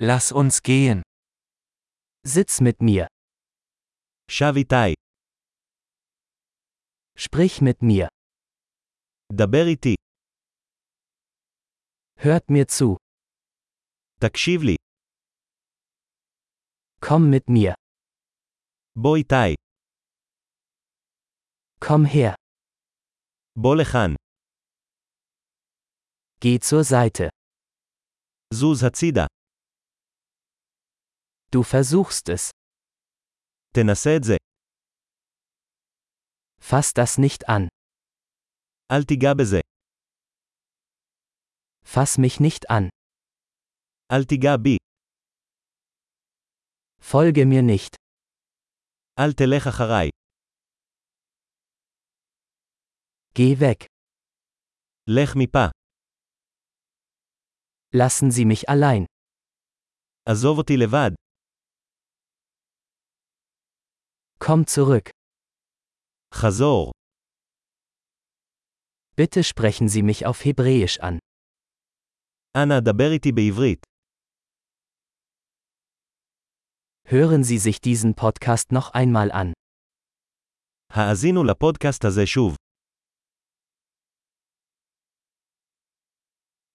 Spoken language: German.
Lass uns gehen. Sitz mit mir. Shavitai. Sprich mit mir. Daberiti. Hört mir zu. Takshivli. Komm mit mir. Boitai. Komm her. Bolechan. Geh zur Seite. Zuz Hazida. Du versuchst es. תנסה את זה. Fass das nicht an. אל תיגע בזה. Fass mich nicht an. אל תיגע בי. Folge mir nicht. אל תלך אחריי. Geh weg. לך מפה. Lassen Sie mich allein. עזוב אותי לבד. Komm zurück. חזור. Bitte sprechen Sie mich auf Hebräisch an. אנא דבר איתי בעברית. Hören Sie sich diesen Podcast noch einmal an. האזינו לפודקאסט הזה שוב.